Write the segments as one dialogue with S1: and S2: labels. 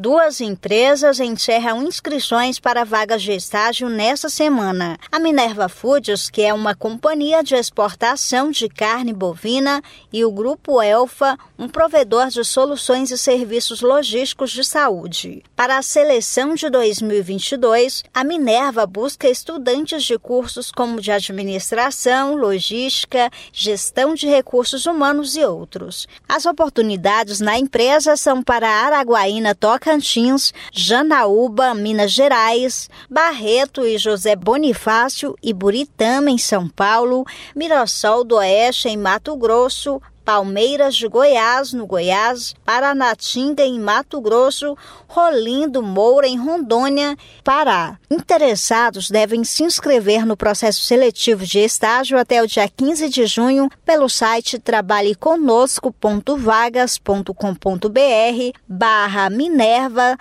S1: Duas empresas encerram inscrições para vagas de estágio nesta semana. A Minerva Foods, que é uma companhia de exportação de carne bovina, e o Grupo Elfa, um provedor de soluções e serviços logísticos de saúde. Para a seleção de 2022, a Minerva busca estudantes de cursos como de administração, logística, gestão de recursos humanos e outros. As oportunidades na empresa são para Araguaína Toca Tocantins, Janaúba, Minas Gerais, Barreto e José Bonifácio e Buritama, em São Paulo, Mirassol do Oeste, em Mato Grosso, Palmeiras de Goiás, no Goiás, Paranatinga, em Mato Grosso, Rolindo Moura, em Rondônia, Pará. Interessados devem se inscrever no processo seletivo de estágio até o dia 15 de junho pelo site trabalheconosco.vagas.com.br barra Minerva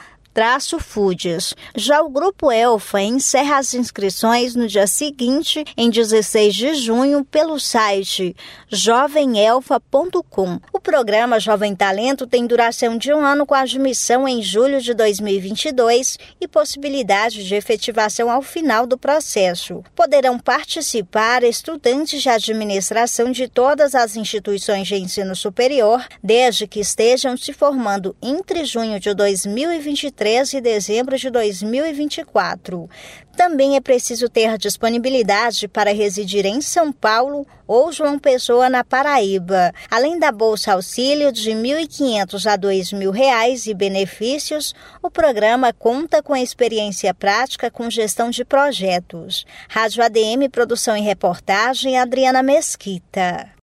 S1: Foods. Já o Grupo Elfa encerra as inscrições no dia seguinte, em 16 de junho, pelo site jovemelfa.com. Programa Jovem Talento tem duração de um ano com admissão em julho de 2022 e possibilidade de efetivação ao final do processo. Poderão participar estudantes de administração de todas as instituições de ensino superior, desde que estejam se formando entre junho de 2023 13 de dezembro de 2024. Também é preciso ter disponibilidade para residir em São Paulo ou João Pessoa, na Paraíba. Além da Bolsa Auxílio de R$ 1.500 a R$ 2.000 e benefícios, o programa conta com experiência prática com gestão de projetos. Rádio ADM, produção e reportagem, Adriana Mesquita.